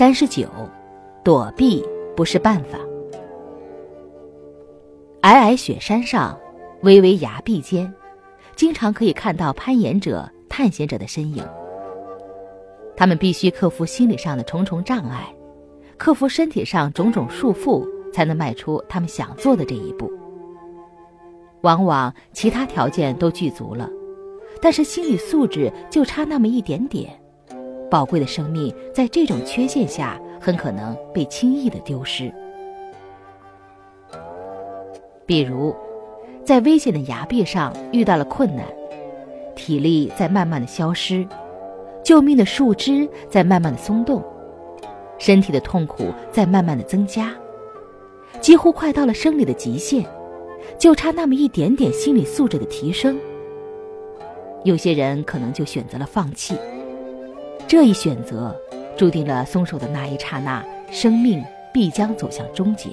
三十九，躲避不是办法。皑皑雪山上，巍巍崖壁间，经常可以看到攀岩者、探险者的身影。他们必须克服心理上的重重障碍，克服身体上种种束缚，才能迈出他们想做的这一步。往往其他条件都具足了，但是心理素质就差那么一点点。宝贵的生命在这种缺陷下，很可能被轻易的丢失。比如，在危险的崖壁上遇到了困难，体力在慢慢的消失，救命的树枝在慢慢的松动，身体的痛苦在慢慢的增加，几乎快到了生理的极限，就差那么一点点心理素质的提升。有些人可能就选择了放弃。这一选择，注定了松手的那一刹那，生命必将走向终结。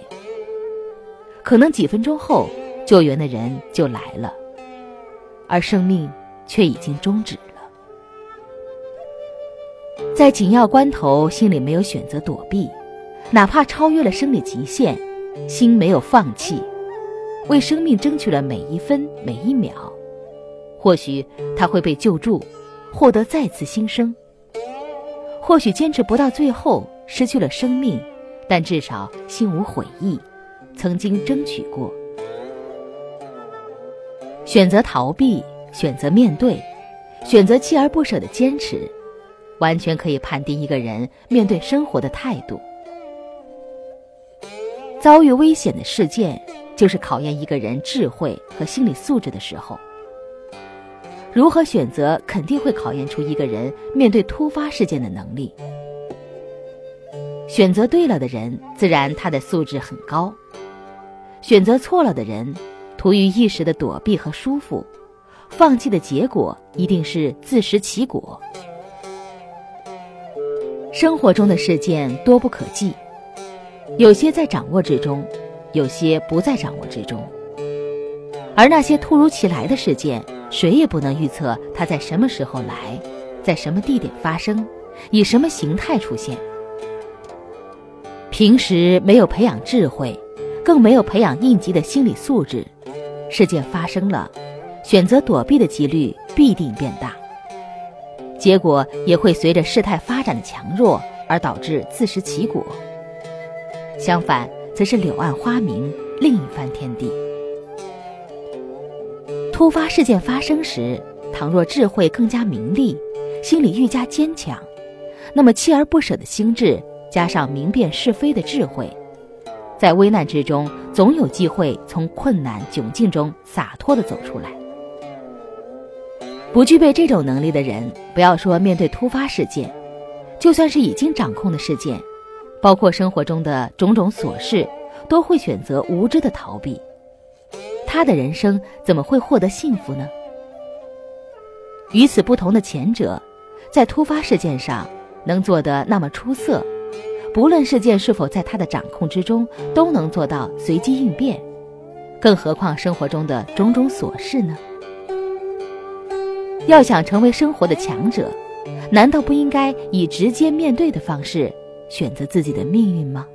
可能几分钟后，救援的人就来了，而生命却已经终止了。在紧要关头，心里没有选择躲避，哪怕超越了生理极限，心没有放弃，为生命争取了每一分每一秒，或许他会被救助，获得再次新生。或许坚持不到最后，失去了生命，但至少心无悔意，曾经争取过。选择逃避，选择面对，选择锲而不舍的坚持，完全可以判定一个人面对生活的态度。遭遇危险的事件，就是考验一个人智慧和心理素质的时候。如何选择，肯定会考验出一个人面对突发事件的能力。选择对了的人，自然他的素质很高；选择错了的人，图于一时的躲避和舒服，放弃的结果一定是自食其果。生活中的事件多不可计，有些在掌握之中，有些不在掌握之中，而那些突如其来的事件。谁也不能预测它在什么时候来，在什么地点发生，以什么形态出现。平时没有培养智慧，更没有培养应急的心理素质，事件发生了，选择躲避的几率必定变大，结果也会随着事态发展的强弱而导致自食其果。相反，则是柳暗花明，另一番天地。突发事件发生时，倘若智慧更加明利，心理愈加坚强，那么锲而不舍的心智加上明辨是非的智慧，在危难之中总有机会从困难窘境中洒脱地走出来。不具备这种能力的人，不要说面对突发事件，就算是已经掌控的事件，包括生活中的种种琐事，都会选择无知的逃避。他的人生怎么会获得幸福呢？与此不同的前者，在突发事件上能做得那么出色，不论事件是否在他的掌控之中，都能做到随机应变。更何况生活中的种种琐事呢？要想成为生活的强者，难道不应该以直接面对的方式选择自己的命运吗？